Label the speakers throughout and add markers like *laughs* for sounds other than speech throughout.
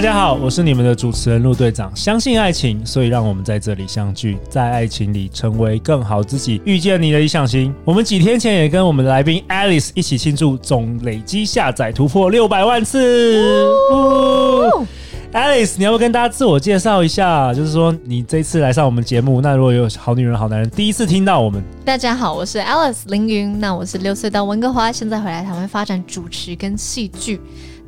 Speaker 1: 大家好，我是你们的主持人陆队长。相信爱情，所以让我们在这里相聚，在爱情里成为更好自己，遇见你的理想型。我们几天前也跟我们的来宾 Alice 一起庆祝总累积下载突破六百万次。Alice，你要不要跟大家自我介绍一下？就是说你这次来上我们节目，那如果有好女人、好男人第一次听到我们，
Speaker 2: 大家好，我是 Alice 凌云。那我是六岁到温哥华，现在回来台湾发展主持跟戏剧。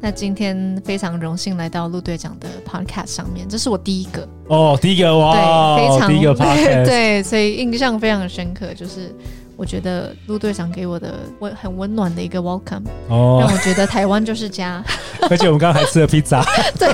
Speaker 2: 那今天非常荣幸来到陆队长的 podcast 上面，这是我第一个
Speaker 1: 哦，第一个哇，
Speaker 2: 对，非常
Speaker 1: 第一个 *laughs* podcast，
Speaker 2: 对，所以印象非常深刻。就是我觉得陆队长给我的温很温暖的一个 welcome，哦，让我觉得台湾就是家。*laughs*
Speaker 1: 而且我们刚刚还吃了披萨，*laughs*
Speaker 2: 对，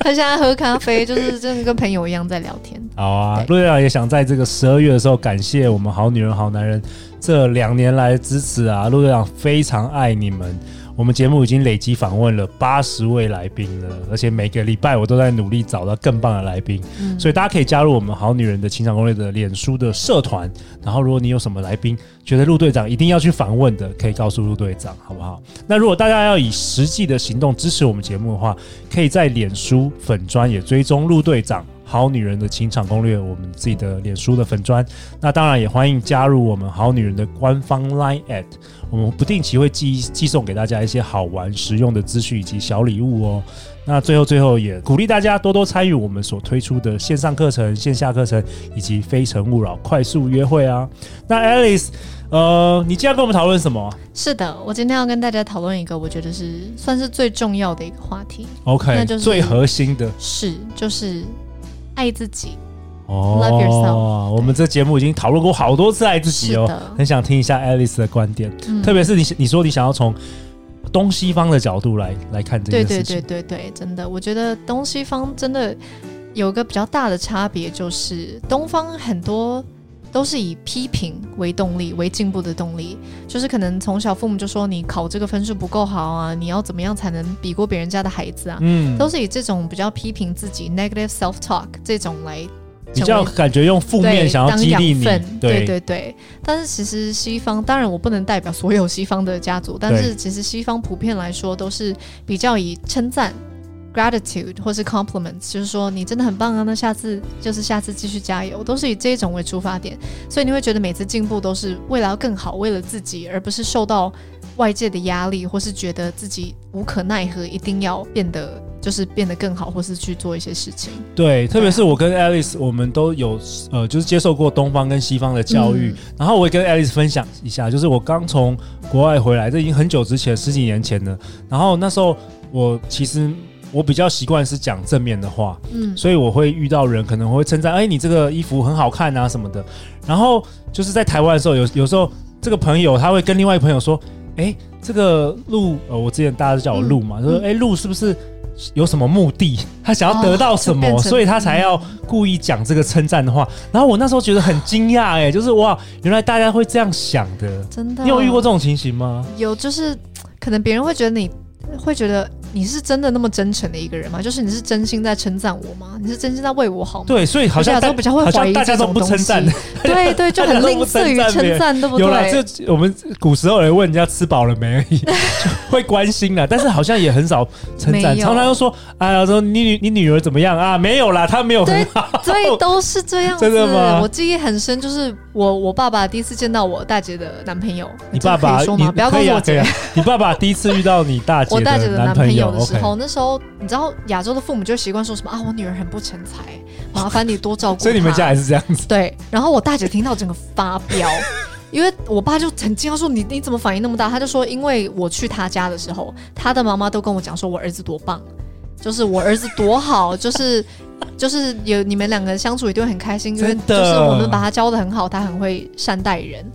Speaker 2: 他现在喝咖啡，就是真的跟朋友一样在聊天。
Speaker 1: 好啊，陆队长也想在这个十二月的时候感谢我们好女人好男人这两年来的支持啊，陆队长非常爱你们。我们节目已经累积访问了八十位来宾了，而且每个礼拜我都在努力找到更棒的来宾，嗯、所以大家可以加入我们好女人的情场攻略的脸书的社团。然后，如果你有什么来宾觉得陆队长一定要去访问的，可以告诉陆队长，好不好？那如果大家要以实际的行动支持我们节目的话，可以在脸书粉专也追踪陆队长。好女人的情场攻略，我们自己的脸书的粉砖，那当然也欢迎加入我们好女人的官方 Line at，我们不定期会寄寄送给大家一些好玩实用的资讯以及小礼物哦。那最后最后也鼓励大家多多参与我们所推出的线上课程、线下课程以及非诚勿扰快速约会啊。那 Alice，呃，你今天要跟我们讨论什么？
Speaker 2: 是的，我今天要跟大家讨论一个我觉得是算是最重要的一个话题。
Speaker 1: OK，那就是最核心的，
Speaker 2: 是就是。爱自己
Speaker 1: 哦，Love yourself。我们这节目已经讨论过好多次爱自己哦，很想听一下 Alice 的观点，嗯、特别是你你说你想要从东西方的角度来来看这件事情。
Speaker 2: 对对对对对，真的，我觉得东西方真的有个比较大的差别，就是东方很多。都是以批评为动力，为进步的动力，就是可能从小父母就说你考这个分数不够好啊，你要怎么样才能比过别人家的孩子啊？嗯，都是以这种比较批评自己 （negative self-talk） 这种来
Speaker 1: 比较感觉用负面想要激励你，
Speaker 2: 对对对对。但是其实西方，当然我不能代表所有西方的家族，但是其实西方普遍来说都是比较以称赞。Gratitude 或是 compliments，就是说你真的很棒啊，那下次就是下次继续加油，都是以这种为出发点，所以你会觉得每次进步都是为了要更好，为了自己，而不是受到外界的压力，或是觉得自己无可奈何，一定要变得就是变得更好，或是去做一些事情。
Speaker 1: 对，特别是我跟 Alice，我们都有呃，就是接受过东方跟西方的教育，嗯、然后我也跟 Alice 分享一下，就是我刚从国外回来，这已经很久之前，十几年前了，然后那时候我其实。我比较习惯是讲正面的话，嗯，所以我会遇到人可能会称赞，哎，你这个衣服很好看啊什么的。然后就是在台湾的时候，有有时候这个朋友他会跟另外一个朋友说，哎，这个鹿，呃，我之前大家都叫我鹿嘛，嗯、就说，哎，鹿是不是有什么目的？他想要得到什么，哦、所以他才要故意讲这个称赞的话。然后我那时候觉得很惊讶，哎，就是哇，原来大家会这样想的，
Speaker 2: 真的。
Speaker 1: 你有遇过这种情形吗？
Speaker 2: 有，就是可能别人会觉得你会觉得。你是真的那么真诚的一个人吗？就是你是真心在称赞我吗？你是真心在为我好吗？
Speaker 1: 对，所以好像都比较会怀疑大家都不称赞，*laughs*
Speaker 2: 对对，就很吝啬于称赞，对不对？
Speaker 1: 有了，这我们古时候人问人家吃饱了没而已，*laughs* 就会关心了，但是好像也很少称赞，常常都说哎呀，说你女你女儿怎么样啊？没有啦，她没有很好，
Speaker 2: 所以都是这样子。
Speaker 1: 真的吗？
Speaker 2: 我记忆很深，就是我我爸爸第一次见到我大姐的男朋友，
Speaker 1: 你爸爸
Speaker 2: 说吗？不要跟我姐，
Speaker 1: 你爸爸第一次遇到你大姐的 *laughs* 男朋友
Speaker 2: 的时候，那时候。你知道亚洲的父母就习惯说什么啊，我女儿很不成才，麻烦你多照顾。
Speaker 1: 所以你们家也是这样子。
Speaker 2: 对，然后我大姐听到整个发飙，因为我爸就很惊讶说，你你怎么反应那么大？他就说，因为我去他家的时候，他的妈妈都跟我讲说我儿子多棒，就是我儿子多好，就是就是有你们两个相处一定会很开心，因为就是我们把他教的很好，他很会善待人。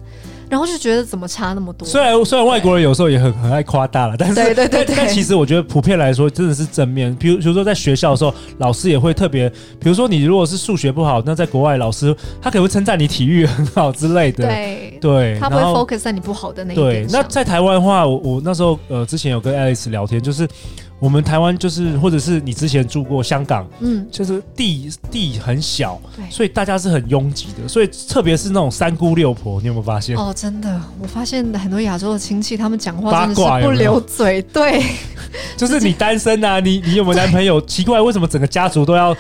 Speaker 2: 然后就觉得怎么差那么多。
Speaker 1: 虽然虽然外国人有时候也很很爱夸大了，但是
Speaker 2: 对对对对，
Speaker 1: 但其实我觉得普遍来说真的是正面。比如比如说在学校的时候，老师也会特别，比如说你如果是数学不好，那在国外老师他可能会称赞你体育很好之类的。
Speaker 2: 对
Speaker 1: 对，
Speaker 2: 他不会 focus 在你不好的那一点。
Speaker 1: 对，那在台湾的话，我我那时候呃之前有跟 Alice 聊天，就是。我们台湾就是，或者是你之前住过香港，嗯，就是地地很小，对，所以大家是很拥挤的，所以特别是那种三姑六婆，你有没有发现？
Speaker 2: 哦，真的，我发现很多亚洲的亲戚，他们讲话真的是不留嘴，对，*laughs*
Speaker 1: 就是你单身啊，你你有没有男朋友？奇怪，为什么整个家族都要？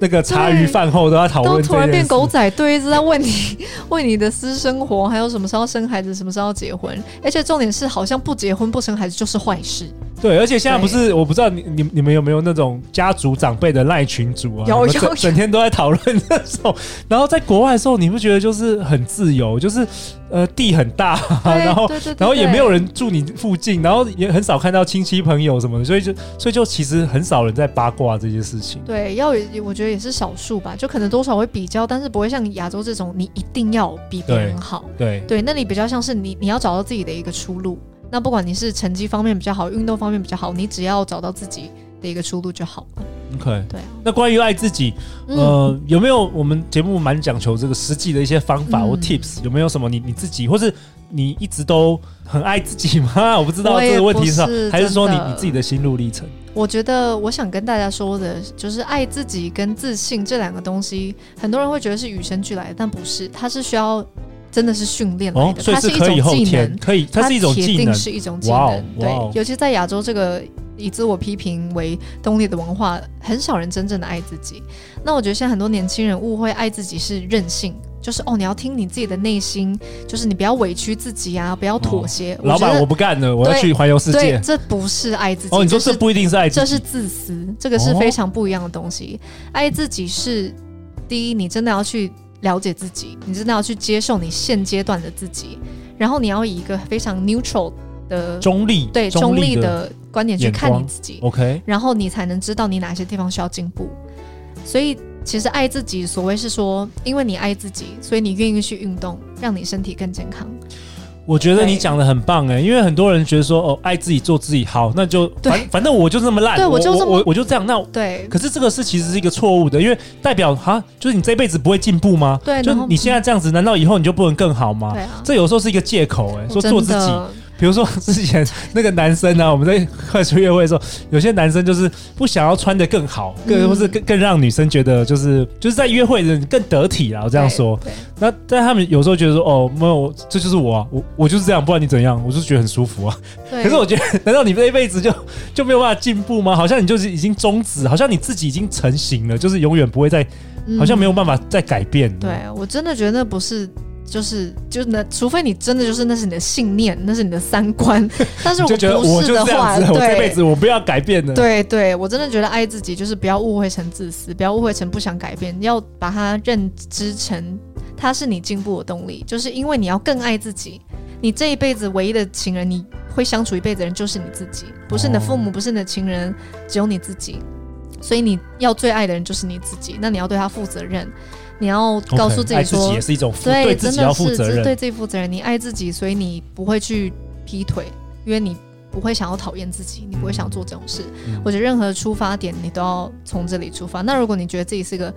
Speaker 1: 那个茶余饭后都要讨论，
Speaker 2: 都突然变狗仔队，一直在问你，*laughs* 问你的私生活，还有什么时候生孩子，什么时候结婚，而且重点是，好像不结婚不生孩子就是坏事。
Speaker 1: 对，而且现在不是，我不知道你你你们有没有那种家族长辈的赖群组啊？
Speaker 2: 有有，整
Speaker 1: 整天都在讨论那种。*laughs* 然后在国外的时候，你不觉得就是很自由，就是。呃，地很大，*laughs* 然后然后也没有人住你附近，然后也很少看到亲戚朋友什么的，所以就所以就其实很少人在八卦这些事情。
Speaker 2: 对，要我觉得也是少数吧，就可能多少会比较，但是不会像亚洲这种，你一定要比别人好。
Speaker 1: 对
Speaker 2: 对，那你比较像是你你要找到自己的一个出路。那不管你是成绩方面比较好，运动方面比较好，你只要找到自己的一个出路就好了。
Speaker 1: OK，
Speaker 2: 对。
Speaker 1: 那关于爱自己，呃，嗯、有没有我们节目蛮讲求这个实际的一些方法或 tips？、嗯、有没有什么你你自己，或是你一直都很爱自己吗？*laughs* 我不知道这个问题是，是还是说你你自己的心路历程？
Speaker 2: 我觉得我想跟大家说的就是，爱自己跟自信这两个东西，很多人会觉得是与生俱来的，但不是，它是需要真的是训练来的，
Speaker 1: 它是一种技能，可以，它是一种技能，
Speaker 2: 铁定是一种技能。对，尤其在亚洲这个。以自我批评为动力的文化，很少人真正的爱自己。那我觉得现在很多年轻人误会爱自己是任性，就是哦，你要听你自己的内心，就是你不要委屈自己啊，不要妥协。哦、
Speaker 1: 老板，我不干了，我要去环游世界。
Speaker 2: 这不是爱自己。
Speaker 1: 哦，你说这不一定是爱自己，
Speaker 2: 这是自私，这个是非常不一样的东西。哦、爱自己是第一，你真的要去了解自己，你真的要去接受你现阶段的自己，然后你要以一个非常 neutral 的
Speaker 1: 中立，
Speaker 2: 对中立的。观点去看你自己
Speaker 1: ，OK，
Speaker 2: 然后你才能知道你哪些地方需要进步。所以，其实爱自己，所谓是说，因为你爱自己，所以你愿意去运动，让你身体更健康。
Speaker 1: 我觉得你讲的很棒哎、欸，因为很多人觉得说，哦，爱自己，做自己好，那就反反正我就这么烂，对我就这么我我就这样，那
Speaker 2: 对。
Speaker 1: 可是这个是其实是一个错误的，因为代表哈，就是你这辈子不会进步吗？
Speaker 2: 对，
Speaker 1: 就你现在这样子，难道以后你就不能更好吗？对啊，这有时候是一个借口哎、欸，说做自己。比如说之前那个男生呢、啊，我们在快速约会的时候，有些男生就是不想要穿的更好，更或是更更让女生觉得就是就是在约会的更得体啦。我这样说，那但他们有时候觉得说，哦，没有，这就是我啊，我我就是这样，不管你怎样，我就是觉得很舒服啊。对可是我觉得，难道你这一辈子就就没有办法进步吗？好像你就是已经终止，好像你自己已经成型了，就是永远不会再，好像没有办法再改变。
Speaker 2: 对，我真的觉得那不是。就是就是那，除非你真的就是那是你的信念，那是你的三观。*laughs* 但是我不是的话，
Speaker 1: 我就这样子，对，我这辈子我不要改变的。
Speaker 2: 对对，我真的觉得爱自己就是不要误会成自私，不要误会成不想改变，要把它认知成它是你进步的动力。就是因为你要更爱自己，你这一辈子唯一的情人，你会相处一辈子的人就是你自己，不是你的父母，不是你的情人，只有你自己。所以你要最爱的人就是你自己，那你要对他负责任。你要告诉自己说，
Speaker 1: 爱自己也是一种对，对自己要负责任，
Speaker 2: 是对自己负责任。你爱自己，所以你不会去劈腿，因为你不会想要讨厌自己，你不会想做这种事。嗯、我觉得任何出发点，你都要从这里出发。那如果你觉得自己是个，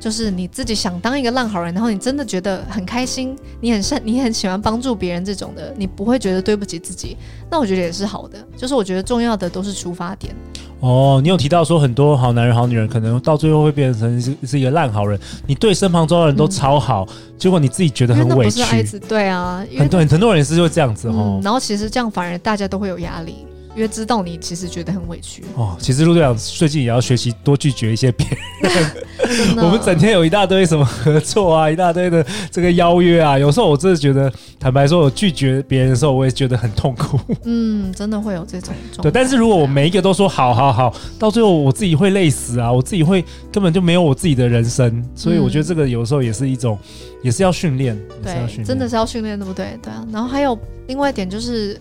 Speaker 2: 就是你自己想当一个烂好人，然后你真的觉得很开心，你很善，你很喜欢帮助别人这种的，你不会觉得对不起自己，那我觉得也是好的。就是我觉得重要的都是出发点。
Speaker 1: 哦，你有提到说很多好男人、好女人可能到最后会变成是是一个烂好人，你对身旁周遭人都超好，嗯、结果你自己觉得很委屈。
Speaker 2: 对啊，
Speaker 1: 很多很多人是会这样子哦、
Speaker 2: 嗯。然后其实这样反而大家都会有压力。因为知道你其实觉得很委屈
Speaker 1: 哦。其实陆队长最近也要学习多拒绝一些别人。我们整天有一大堆什么合作啊，一大堆的这个邀约啊。有时候我真的觉得，坦白说，我拒绝别人的时候，我也觉得很痛苦。
Speaker 2: 嗯，真的会有这种状。
Speaker 1: 对，但是如果我每一个都说好好好，到最后我自己会累死啊，我自己会根本就没有我自己的人生。所以我觉得这个有时候也是一种，也是要训练。
Speaker 2: 对，真的是要训练，对不对？对啊。然后还有另外一点就是。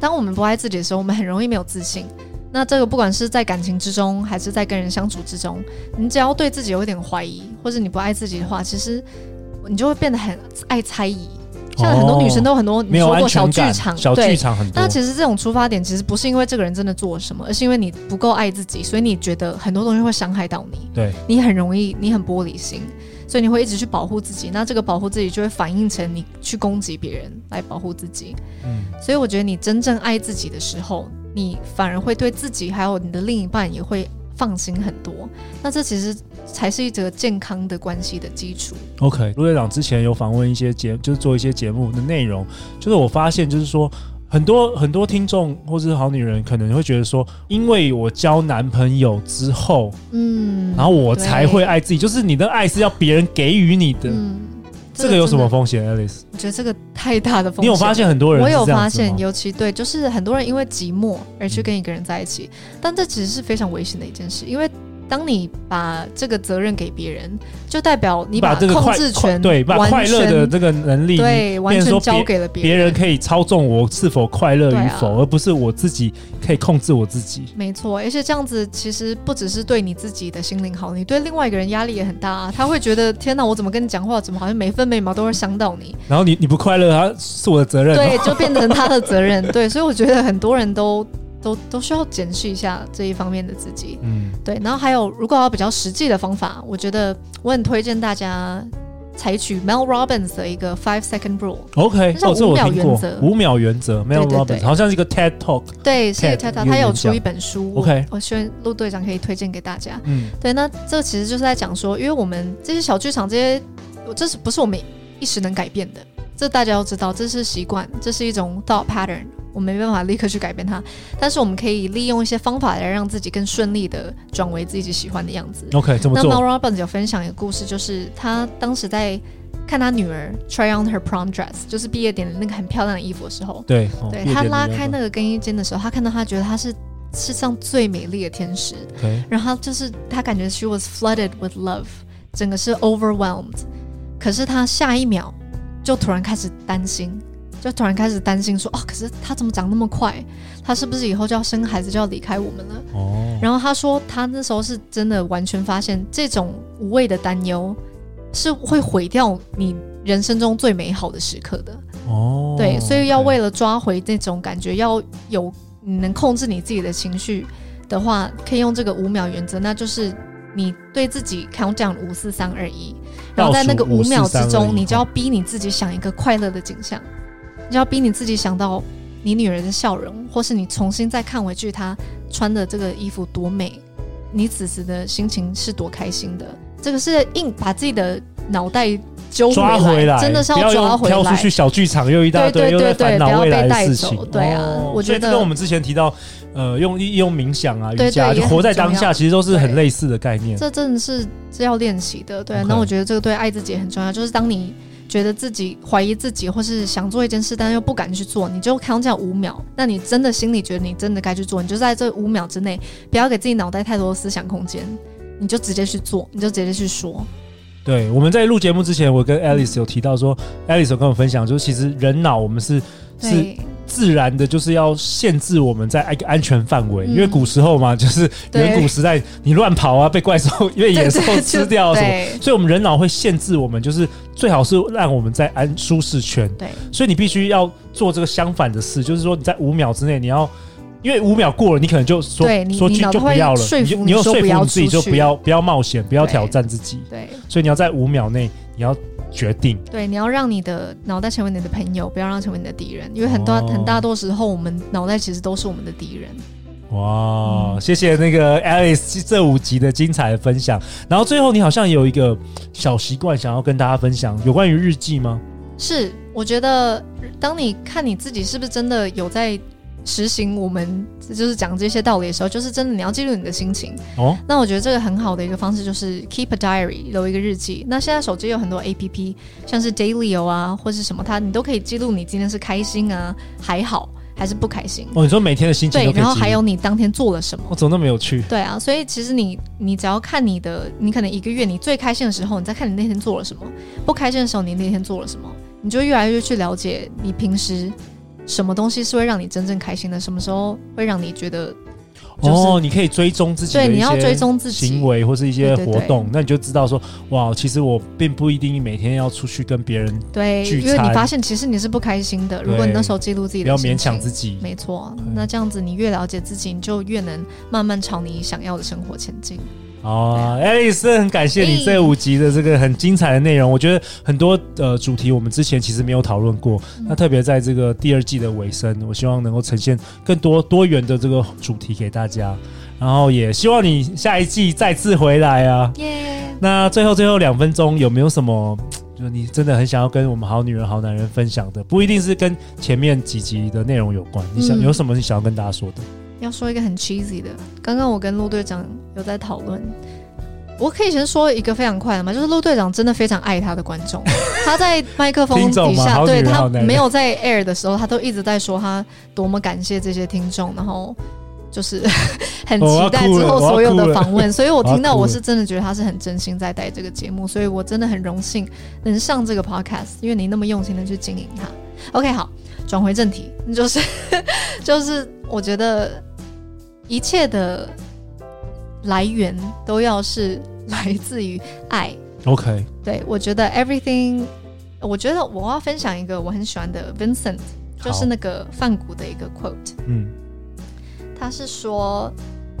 Speaker 2: 当我们不爱自己的时候，我们很容易没有自信。那这个不管是在感情之中，还是在跟人相处之中，你只要对自己有一点怀疑，或者你不爱自己的话，其实你就会变得很爱猜疑。像很多女生都有很多你说过小剧场，
Speaker 1: 小剧场很多。
Speaker 2: 那其实这种出发点其实不是因为这个人真的做了什么，而是因为你不够爱自己，所以你觉得很多东西会伤害到你。
Speaker 1: 对，
Speaker 2: 你很容易，你很玻璃心，所以你会一直去保护自己。那这个保护自己就会反映成你去攻击别人来保护自己。嗯，所以我觉得你真正爱自己的时候，你反而会对自己还有你的另一半也会。放心很多，那这其实才是一个健康的关系的基础。
Speaker 1: OK，陆队长之前有访问一些节，就是做一些节目的内容，就是我发现，就是说很多很多听众或是好女人可能会觉得说，因为我交男朋友之后，嗯，然后我才会爱自己，就是你的爱是要别人给予你的。嗯这个有什么风险，Alice？
Speaker 2: 我觉得这个太大的风险。
Speaker 1: 你有发现很多人？
Speaker 2: 我有发现，尤其对，就是很多人因为寂寞而去跟一个人在一起，嗯、但这其实是非常危险的一件事，因为。当你把这个责任给别人，就代表你把这个控制权
Speaker 1: 对，把快乐的这个能力
Speaker 2: 对完全交给了别人。
Speaker 1: 别人可以操纵我是否快乐与否，而不是我自己可以控制我自己。
Speaker 2: 没错，而且这样子其实不只是对你自己的心灵好，你对另外一个人压力也很大啊。他会觉得天哪，我怎么跟你讲话，怎么好像每分每秒都会伤到你。
Speaker 1: 然后你你不快乐，他是我的责任。
Speaker 2: 对，就变成他的责任。对，所以我觉得很多人都。都都需要检视一下这一方面的自己，嗯，对。然后还有，如果要比较实际的方法，我觉得我很推荐大家采取 Mel Robbins 的一个 Five Second Rule。
Speaker 1: OK，
Speaker 2: 这是五秒原则。
Speaker 1: 五秒原则，Mel Robbins 好像是一个 TED Talk。
Speaker 2: 对，是 TED Talk，他有出一本书。
Speaker 1: OK，
Speaker 2: 我希望陆队长可以推荐给大家。嗯，对。那这其实就是在讲说，因为我们这些小剧场，这些这是不是我们一时能改变的？这大家要知道，这是习惯，这是一种 thought pattern。我没办法立刻去改变它，但是我们可以利用一些方法来让自己更顺利的转为自己喜欢的样子。
Speaker 1: OK，怎么做？
Speaker 2: 那 Mel Robbins 有分享一个故事，就是他当时在看他女儿 try on her prom dress，就是毕业典礼那个很漂亮的衣服的时候，
Speaker 1: 对，
Speaker 2: 对他拉开那个更衣间的时候，他看到他觉得他是世上最美丽的天使，Okay. 然后就是他感觉 she was flooded with love，整个是 overwhelmed，可是他下一秒就突然开始担心。就突然开始担心说，哦，可是他怎么长那么快？他是不是以后就要生孩子就要离开我们了？哦。然后他说，他那时候是真的完全发现，这种无谓的担忧是会毁掉你人生中最美好的时刻的。哦。对，所以要为了抓回那种感觉，要有你能控制你自己的情绪的话，可以用这个五秒原则，那就是你对自己 count down 五四三二一，然后在那个五秒之中，你就要逼你自己想一个快乐的景象。你要逼你自己想到你女儿的笑容，或是你重新再看回去她穿的这个衣服多美，你此时的心情是多开心的。这个是硬把自己的脑袋揪回来，
Speaker 1: 回来
Speaker 2: 真的是要抓回来。
Speaker 1: 跳出去小剧场又一大堆，又在烦恼未来的事情。
Speaker 2: 对啊，哦、我觉得
Speaker 1: 跟我们之前提到，呃，用用冥想啊、瑜伽，就活在当下，其实都是很类似的概念。
Speaker 2: 这真的是是要练习的。对，那我觉得这个对爱自己很重要，就是当你。觉得自己怀疑自己，或是想做一件事，但又不敢去做，你就 count 这样五秒。那你真的心里觉得你真的该去做，你就在这五秒之内，不要给自己脑袋太多的思想空间，你就直接去做，你就直接去说。
Speaker 1: 对，我们在录节目之前，我跟 Alice 有提到说，嗯，Alice 有跟我分享，就是其实人脑我们是是。自然的，就是要限制我们在一个安全范围，嗯、因为古时候嘛，就是远古时代，你乱跑啊，被怪兽、因为野兽吃掉什么，所以我们人脑会限制我们，就是最好是让我们在安舒适圈。对，所以你必须要做这个相反的事，就是说你在五秒之内，你要，因为五秒过了，你可能就说说句就不要了，你你又说服你自己就不要不要冒险，不要挑战自己。对。所以你要在五秒内，你要。决定
Speaker 2: 对，你要让你的脑袋成为你的朋友，不要让它成为你的敌人，因为很多、哦、很大多时候，我们脑袋其实都是我们的敌人。
Speaker 1: 哇，嗯、谢谢那个 Alice 这五集的精彩的分享。然后最后，你好像有一个小习惯想要跟大家分享，有关于日记吗？
Speaker 2: 是，我觉得当你看你自己是不是真的有在。实行我们就是讲这些道理的时候，就是真的你要记录你的心情。哦，那我觉得这个很好的一个方式就是 keep a diary，留一个日记。那现在手机有很多 APP，像是 Dailyo 啊，或是什么，它你都可以记录你今天是开心啊，还好，还是不开心。
Speaker 1: 哦，你说每天的心情。
Speaker 2: 对，然后还有你当天做了什么。
Speaker 1: 我怎么那么有趣？
Speaker 2: 对啊，所以其实你你只要看你的，你可能一个月你最开心的时候，你再看你那天做了什么；不开心的时候，你那天做了什么，你就越来越去了解你平时。什么东西是会让你真正开心的？什么时候会让你觉得就是、
Speaker 1: 哦，你可以追踪自己
Speaker 2: 对，你要追踪自己
Speaker 1: 行为或是一些活
Speaker 2: 动，
Speaker 1: 那你就知道说，哇，其实我并不一定每天要出去跟别人
Speaker 2: 对，因为你发现其实你是不开心的。如果你那时候记录自己的，不要
Speaker 1: 勉强自己，
Speaker 2: 没错。那这样子，你越了解自己，你就越能慢慢朝你想要的生活前进。
Speaker 1: 哦，Alice，很感谢你这五集的这个很精彩的内容。我觉得很多呃主题我们之前其实没有讨论过，那特别在这个第二季的尾声，我希望能够呈现更多多元的这个主题给大家。然后也希望你下一季再次回来啊。耶。那最后最后两分钟有没有什么，就是你真的很想要跟我们好女人好男人分享的？不一定是跟前面几集的内容有关，你想有什么你想要跟大家说的？
Speaker 2: 要说一个很 cheesy 的，刚刚我跟陆队长有在讨论，我可以先说一个非常快的嘛，就是陆队长真的非常爱他的观众，*laughs* 他在麦克风底下，对他没有在 air 的时候，他都一直在说他多么感谢这些听众，然后就是很期待之后所有的访问，所以我听到我是真的觉得他是很真心在带这个节目，所以我真的很荣幸能上这个 podcast，因为你那么用心的去经营它。OK，好，转回正题，就是就是我觉得。一切的来源都要是来自于爱。
Speaker 1: OK，
Speaker 2: 对，我觉得 everything，我觉得我要分享一个我很喜欢的 Vincent，就是那个梵谷的一个 quote。嗯，他是说，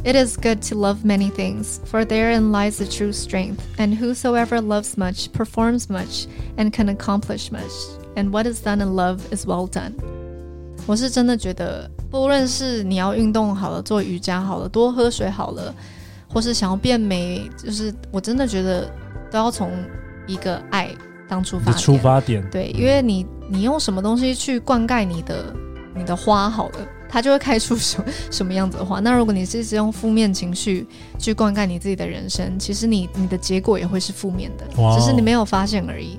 Speaker 2: It is good to love many things, for therein lies the true strength. And whosoever loves much performs much and can accomplish much. And what is done in love is well done. 我是真的觉得。不论是你要运动好了，做瑜伽好了，多喝水好了，或是想要变美，就是我真的觉得都要从一个爱当出发点。
Speaker 1: 出发点。
Speaker 2: 对，因为你你用什么东西去灌溉你的你的花好了，它就会开出什么什么样子的花。那如果你是一直用负面情绪去灌溉你自己的人生，其实你你的结果也会是负面的，只是你没有发现而已。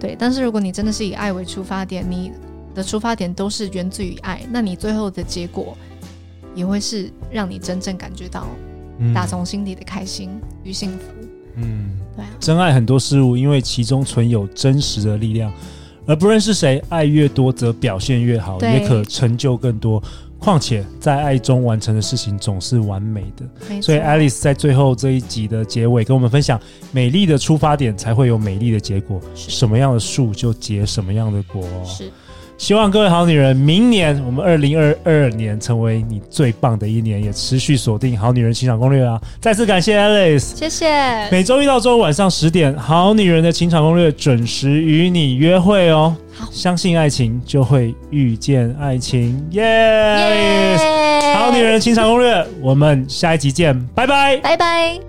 Speaker 2: 对，但是如果你真的是以爱为出发点，你。的出发点都是源自于爱，那你最后的结果也会是让你真正感觉到打从心底的开心与幸福。嗯，对啊，
Speaker 1: 真爱很多事物，因为其中存有真实的力量，而不论是谁，爱越多则表现越好，也可成就更多。况且在爱中完成的事情总是完美的。所以 Alice 在最后这一集的结尾跟我们分享：美丽的出发点才会有美丽的结果，什么样的树就结什么样的果。是。希望各位好女人，明年我们二零二二年成为你最棒的一年，也持续锁定《好女人情场攻略》啊！再次感谢 Alice，
Speaker 2: 谢谢。
Speaker 1: 每周一到周五晚上十点，《好女人的情场攻略》准时与你约会哦。好，相信爱情就会遇见爱情，耶、yeah! yeah!！好女人情场攻略，我们下一集见，拜拜，
Speaker 2: 拜拜。